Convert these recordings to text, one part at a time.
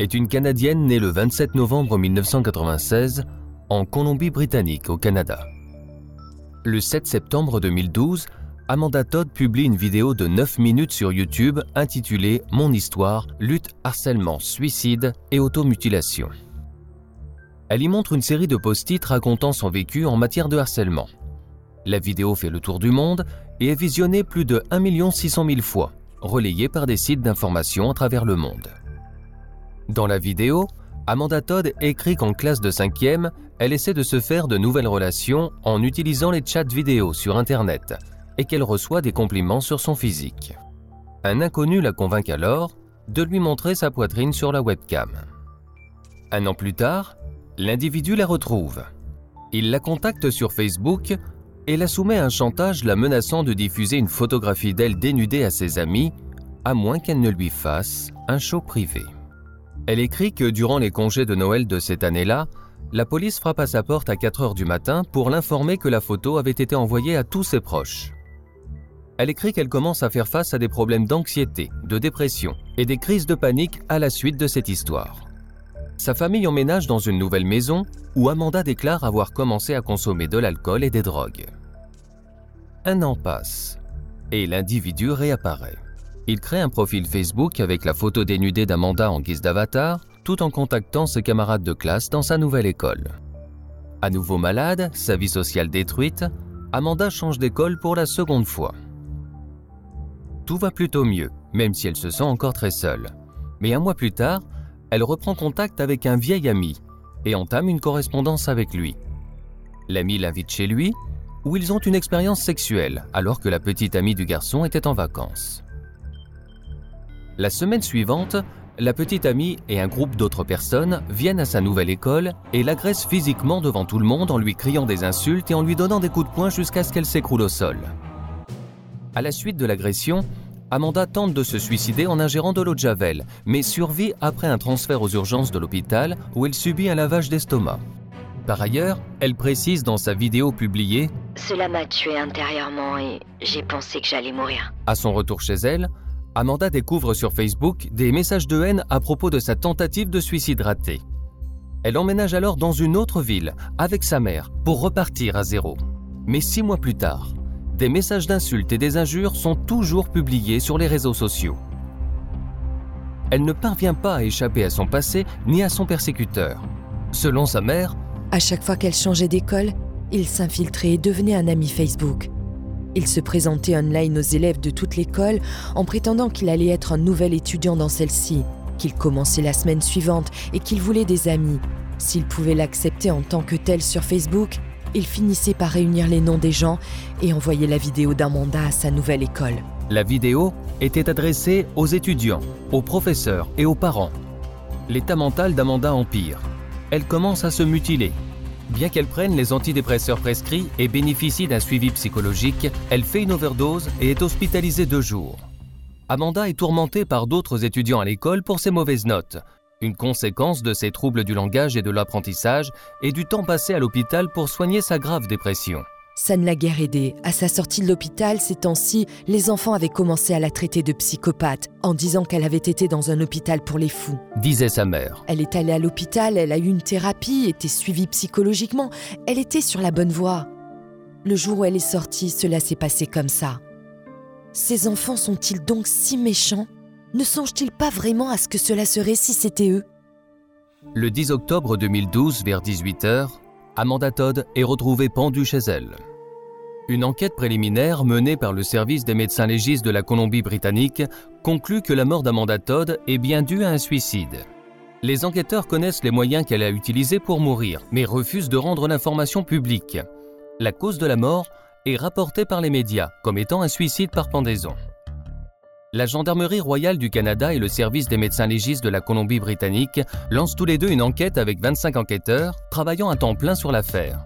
est une Canadienne née le 27 novembre 1996 en Colombie-Britannique, au Canada. Le 7 septembre 2012, Amanda Todd publie une vidéo de 9 minutes sur YouTube intitulée Mon histoire, lutte, harcèlement, suicide et automutilation. Elle y montre une série de post-it racontant son vécu en matière de harcèlement. La vidéo fait le tour du monde et est visionnée plus de 1 600 000 fois, relayée par des sites d'information à travers le monde. Dans la vidéo, Amanda Todd écrit qu'en classe de 5e, elle essaie de se faire de nouvelles relations en utilisant les chats vidéo sur Internet et qu'elle reçoit des compliments sur son physique. Un inconnu la convainc alors de lui montrer sa poitrine sur la webcam. Un an plus tard, l'individu la retrouve. Il la contacte sur Facebook et la soumet à un chantage la menaçant de diffuser une photographie d'elle dénudée à ses amis, à moins qu'elle ne lui fasse un show privé. Elle écrit que durant les congés de Noël de cette année-là, la police frappe à sa porte à 4 heures du matin pour l'informer que la photo avait été envoyée à tous ses proches. Elle écrit qu'elle commence à faire face à des problèmes d'anxiété, de dépression et des crises de panique à la suite de cette histoire. Sa famille emménage dans une nouvelle maison où Amanda déclare avoir commencé à consommer de l'alcool et des drogues. Un an passe et l'individu réapparaît. Il crée un profil Facebook avec la photo dénudée d'Amanda en guise d'avatar tout en contactant ses camarades de classe dans sa nouvelle école. À nouveau malade, sa vie sociale détruite, Amanda change d'école pour la seconde fois. Tout va plutôt mieux, même si elle se sent encore très seule. Mais un mois plus tard, elle reprend contact avec un vieil ami et entame une correspondance avec lui. L'ami l'invite chez lui, où ils ont une expérience sexuelle alors que la petite amie du garçon était en vacances. La semaine suivante, la petite amie et un groupe d'autres personnes viennent à sa nouvelle école et l'agressent physiquement devant tout le monde en lui criant des insultes et en lui donnant des coups de poing jusqu'à ce qu'elle s'écroule au sol. À la suite de l'agression, Amanda tente de se suicider en ingérant de l'eau de javel, mais survit après un transfert aux urgences de l'hôpital où elle subit un lavage d'estomac. Par ailleurs, elle précise dans sa vidéo publiée Cela m'a tué intérieurement et j'ai pensé que j'allais mourir. À son retour chez elle, Amanda découvre sur Facebook des messages de haine à propos de sa tentative de suicide ratée. Elle emménage alors dans une autre ville avec sa mère pour repartir à zéro. Mais six mois plus tard, des messages d'insultes et des injures sont toujours publiés sur les réseaux sociaux. Elle ne parvient pas à échapper à son passé ni à son persécuteur. Selon sa mère, À chaque fois qu'elle changeait d'école, il s'infiltrait et devenait un ami Facebook. Il se présentait online aux élèves de toute l'école en prétendant qu'il allait être un nouvel étudiant dans celle-ci, qu'il commençait la semaine suivante et qu'il voulait des amis. S'il pouvait l'accepter en tant que tel sur Facebook, il finissait par réunir les noms des gens et envoyer la vidéo d'Amanda à sa nouvelle école. La vidéo était adressée aux étudiants, aux professeurs et aux parents. L'état mental d'Amanda empire. Elle commence à se mutiler. Bien qu'elle prenne les antidépresseurs prescrits et bénéficie d'un suivi psychologique, elle fait une overdose et est hospitalisée deux jours. Amanda est tourmentée par d'autres étudiants à l'école pour ses mauvaises notes, une conséquence de ses troubles du langage et de l'apprentissage et du temps passé à l'hôpital pour soigner sa grave dépression. Ça ne l'a guère aidée. À sa sortie de l'hôpital, ces temps-ci, les enfants avaient commencé à la traiter de psychopathe en disant qu'elle avait été dans un hôpital pour les fous. Disait sa mère. Elle est allée à l'hôpital, elle a eu une thérapie, était suivie psychologiquement, elle était sur la bonne voie. Le jour où elle est sortie, cela s'est passé comme ça. Ces enfants sont-ils donc si méchants? Ne songent-ils pas vraiment à ce que cela serait si c'était eux? Le 10 octobre 2012, vers 18h, Amanda Todd est retrouvée pendue chez elle. Une enquête préliminaire menée par le service des médecins légistes de la Colombie-Britannique conclut que la mort d'Amanda Todd est bien due à un suicide. Les enquêteurs connaissent les moyens qu'elle a utilisés pour mourir, mais refusent de rendre l'information publique. La cause de la mort est rapportée par les médias comme étant un suicide par pendaison. La Gendarmerie royale du Canada et le service des médecins légistes de la Colombie-Britannique lancent tous les deux une enquête avec 25 enquêteurs travaillant à temps plein sur l'affaire.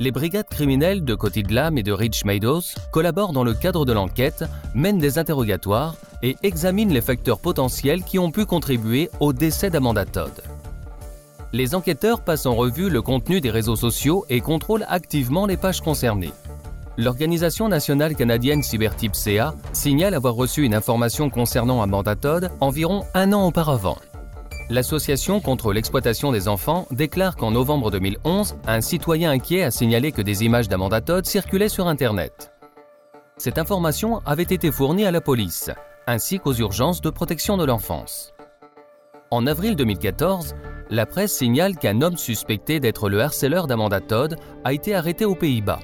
Les brigades criminelles de Cotidlam et de Rich Meadows collaborent dans le cadre de l'enquête, mènent des interrogatoires et examinent les facteurs potentiels qui ont pu contribuer au décès d'Amanda Todd. Les enquêteurs passent en revue le contenu des réseaux sociaux et contrôlent activement les pages concernées l'Organisation nationale canadienne Cybertype CA signale avoir reçu une information concernant Amanda Todd environ un an auparavant. L'association contre l'exploitation des enfants déclare qu'en novembre 2011, un citoyen inquiet a signalé que des images d'Amanda Todd circulaient sur Internet. Cette information avait été fournie à la police, ainsi qu'aux urgences de protection de l'enfance. En avril 2014, la presse signale qu'un homme suspecté d'être le harceleur d'Amanda Todd a été arrêté aux Pays-Bas.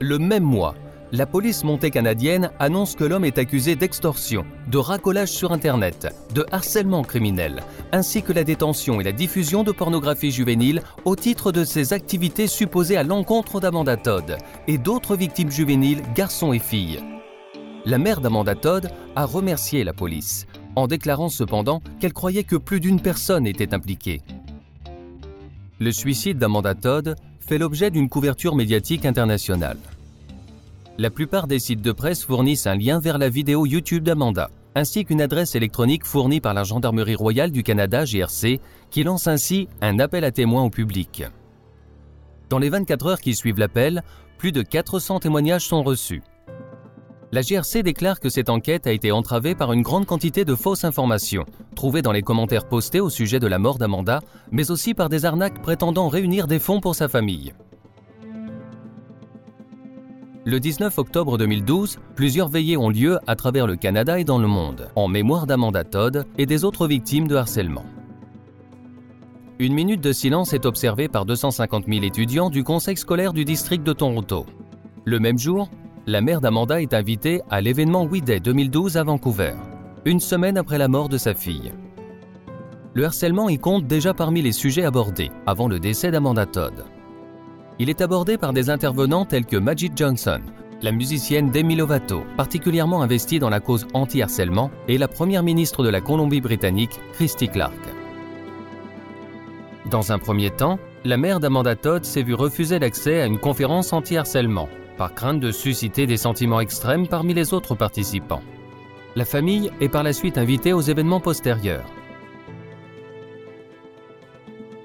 Le même mois, la police montée canadienne annonce que l'homme est accusé d'extorsion, de racolage sur Internet, de harcèlement criminel, ainsi que la détention et la diffusion de pornographie juvénile au titre de ses activités supposées à l'encontre d'Amanda Todd et d'autres victimes juvéniles, garçons et filles. La mère d'Amanda Todd a remercié la police, en déclarant cependant qu'elle croyait que plus d'une personne était impliquée. Le suicide d'Amanda Todd fait l'objet d'une couverture médiatique internationale. La plupart des sites de presse fournissent un lien vers la vidéo YouTube d'Amanda, ainsi qu'une adresse électronique fournie par la Gendarmerie royale du Canada GRC, qui lance ainsi un appel à témoins au public. Dans les 24 heures qui suivent l'appel, plus de 400 témoignages sont reçus. La GRC déclare que cette enquête a été entravée par une grande quantité de fausses informations, trouvées dans les commentaires postés au sujet de la mort d'Amanda, mais aussi par des arnaques prétendant réunir des fonds pour sa famille. Le 19 octobre 2012, plusieurs veillées ont lieu à travers le Canada et dans le monde, en mémoire d'Amanda Todd et des autres victimes de harcèlement. Une minute de silence est observée par 250 000 étudiants du conseil scolaire du district de Toronto. Le même jour, la mère d'Amanda est invitée à l'événement We Day 2012 à Vancouver, une semaine après la mort de sa fille. Le harcèlement y compte déjà parmi les sujets abordés avant le décès d'Amanda Todd. Il est abordé par des intervenants tels que Majid Johnson, la musicienne Demi Lovato, particulièrement investie dans la cause anti-harcèlement, et la première ministre de la Colombie-Britannique, Christy Clark. Dans un premier temps, la mère d'Amanda Todd s'est vue refuser l'accès à une conférence anti-harcèlement par crainte de susciter des sentiments extrêmes parmi les autres participants. La famille est par la suite invitée aux événements postérieurs.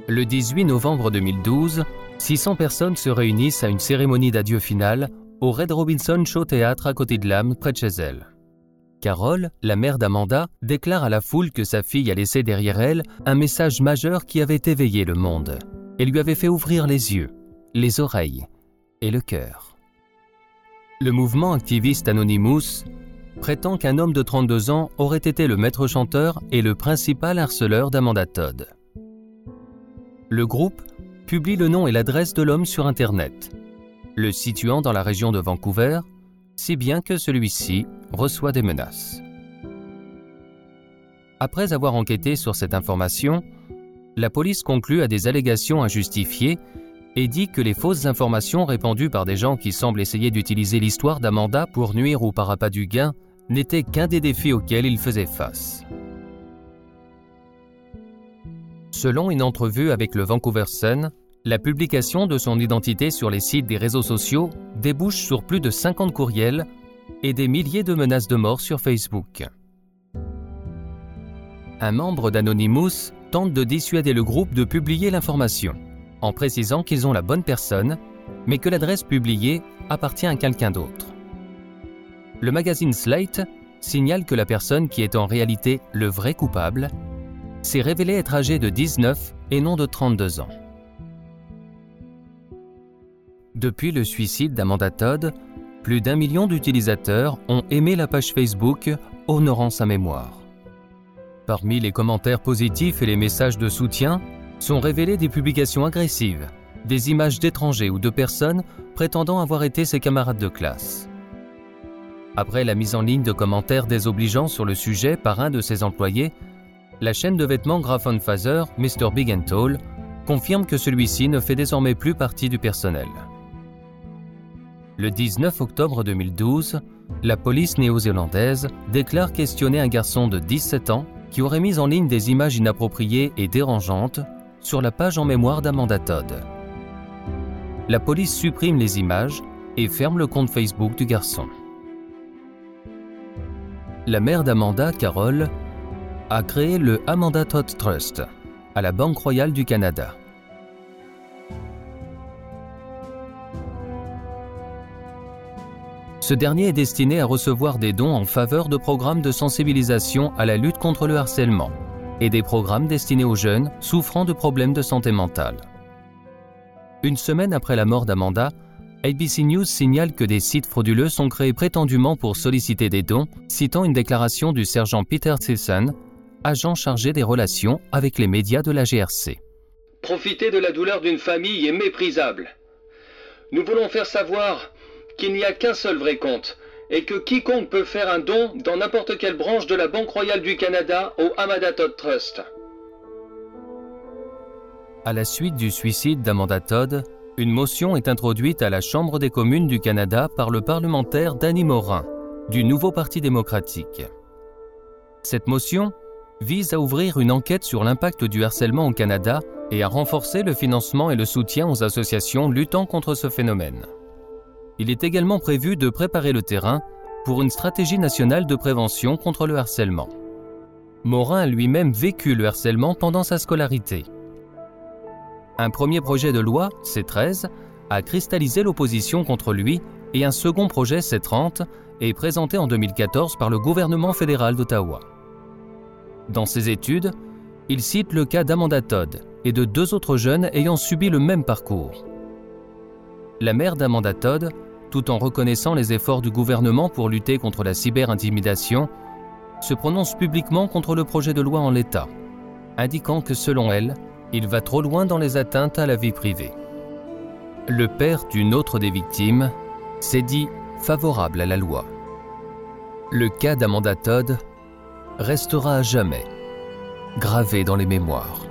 Le 18 novembre 2012, 600 personnes se réunissent à une cérémonie d'adieu finale au Red Robinson Show Theatre à côté de l'âme, près de chez elle. Carole, la mère d'Amanda, déclare à la foule que sa fille a laissé derrière elle un message majeur qui avait éveillé le monde et lui avait fait ouvrir les yeux, les oreilles et le cœur. Le mouvement activiste Anonymous prétend qu'un homme de 32 ans aurait été le maître chanteur et le principal harceleur d'Amanda Todd. Le groupe publie le nom et l'adresse de l'homme sur Internet, le situant dans la région de Vancouver, si bien que celui-ci reçoit des menaces. Après avoir enquêté sur cette information, la police conclut à des allégations injustifiées et dit que les fausses informations répandues par des gens qui semblent essayer d'utiliser l'histoire d'Amanda pour nuire au parapas du gain n'étaient qu'un des défis auxquels il faisait face. Selon une entrevue avec le Vancouver Sun, la publication de son identité sur les sites des réseaux sociaux débouche sur plus de 50 courriels et des milliers de menaces de mort sur Facebook. Un membre d'Anonymous tente de dissuader le groupe de publier l'information en précisant qu'ils ont la bonne personne, mais que l'adresse publiée appartient à quelqu'un d'autre. Le magazine Slate signale que la personne qui est en réalité le vrai coupable s'est révélée être âgée de 19 et non de 32 ans. Depuis le suicide d'Amanda Todd, plus d'un million d'utilisateurs ont aimé la page Facebook honorant sa mémoire. Parmi les commentaires positifs et les messages de soutien sont révélées des publications agressives, des images d'étrangers ou de personnes prétendant avoir été ses camarades de classe. Après la mise en ligne de commentaires désobligeants sur le sujet par un de ses employés, la chaîne de vêtements Grafenfaser, Mr. Big and Tall, confirme que celui-ci ne fait désormais plus partie du personnel. Le 19 octobre 2012, la police néo-zélandaise déclare questionner un garçon de 17 ans qui aurait mis en ligne des images inappropriées et dérangeantes sur la page en mémoire d'Amanda Todd. La police supprime les images et ferme le compte Facebook du garçon. La mère d'Amanda, Carole, a créé le Amanda Todd Trust à la Banque royale du Canada. Ce dernier est destiné à recevoir des dons en faveur de programmes de sensibilisation à la lutte contre le harcèlement et des programmes destinés aux jeunes souffrant de problèmes de santé mentale. Une semaine après la mort d'Amanda, ABC News signale que des sites frauduleux sont créés prétendument pour solliciter des dons, citant une déclaration du sergent Peter Sisson, agent chargé des relations avec les médias de la GRC. Profiter de la douleur d'une famille est méprisable. Nous voulons faire savoir qu'il n'y a qu'un seul vrai compte et que quiconque peut faire un don dans n'importe quelle branche de la Banque royale du Canada au Amanda Todd Trust. À la suite du suicide d'Amanda Todd, une motion est introduite à la Chambre des communes du Canada par le parlementaire Danny Morin, du Nouveau Parti démocratique. Cette motion vise à ouvrir une enquête sur l'impact du harcèlement au Canada et à renforcer le financement et le soutien aux associations luttant contre ce phénomène il est également prévu de préparer le terrain pour une stratégie nationale de prévention contre le harcèlement. Morin a lui-même vécu le harcèlement pendant sa scolarité. Un premier projet de loi, C13, a cristallisé l'opposition contre lui et un second projet, C30, est présenté en 2014 par le gouvernement fédéral d'Ottawa. Dans ses études, il cite le cas d'Amanda Todd et de deux autres jeunes ayant subi le même parcours. La mère d'Amanda Todd tout en reconnaissant les efforts du gouvernement pour lutter contre la cyberintimidation, se prononce publiquement contre le projet de loi en l'état, indiquant que selon elle, il va trop loin dans les atteintes à la vie privée. Le père d'une autre des victimes s'est dit favorable à la loi. Le cas d'Amanda Todd restera à jamais gravé dans les mémoires.